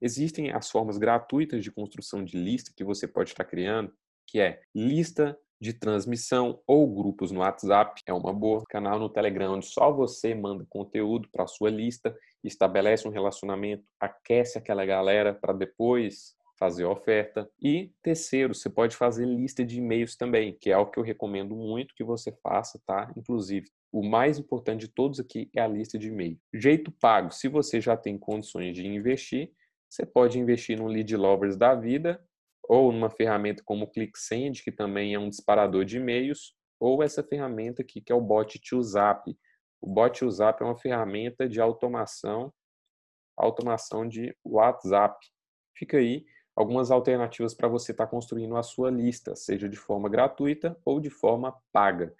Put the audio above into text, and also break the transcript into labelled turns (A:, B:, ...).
A: Existem as formas gratuitas de construção de lista que você pode estar criando, que é lista de transmissão ou grupos no WhatsApp, é uma boa. Canal no Telegram, onde só você manda conteúdo para sua lista, estabelece um relacionamento, aquece aquela galera para depois fazer oferta. E terceiro, você pode fazer lista de e-mails também, que é algo que eu recomendo muito que você faça, tá? Inclusive, o mais importante de todos aqui é a lista de e-mail. Jeito pago, se você já tem condições de investir, você pode investir no Lead Lovers da vida ou numa ferramenta como o ClickSend, que também é um disparador de e-mails, ou essa ferramenta aqui que é o Bot to Zap. O Bot to Zap é uma ferramenta de automação, automação de WhatsApp. Fica aí algumas alternativas para você estar tá construindo a sua lista, seja de forma gratuita ou de forma paga.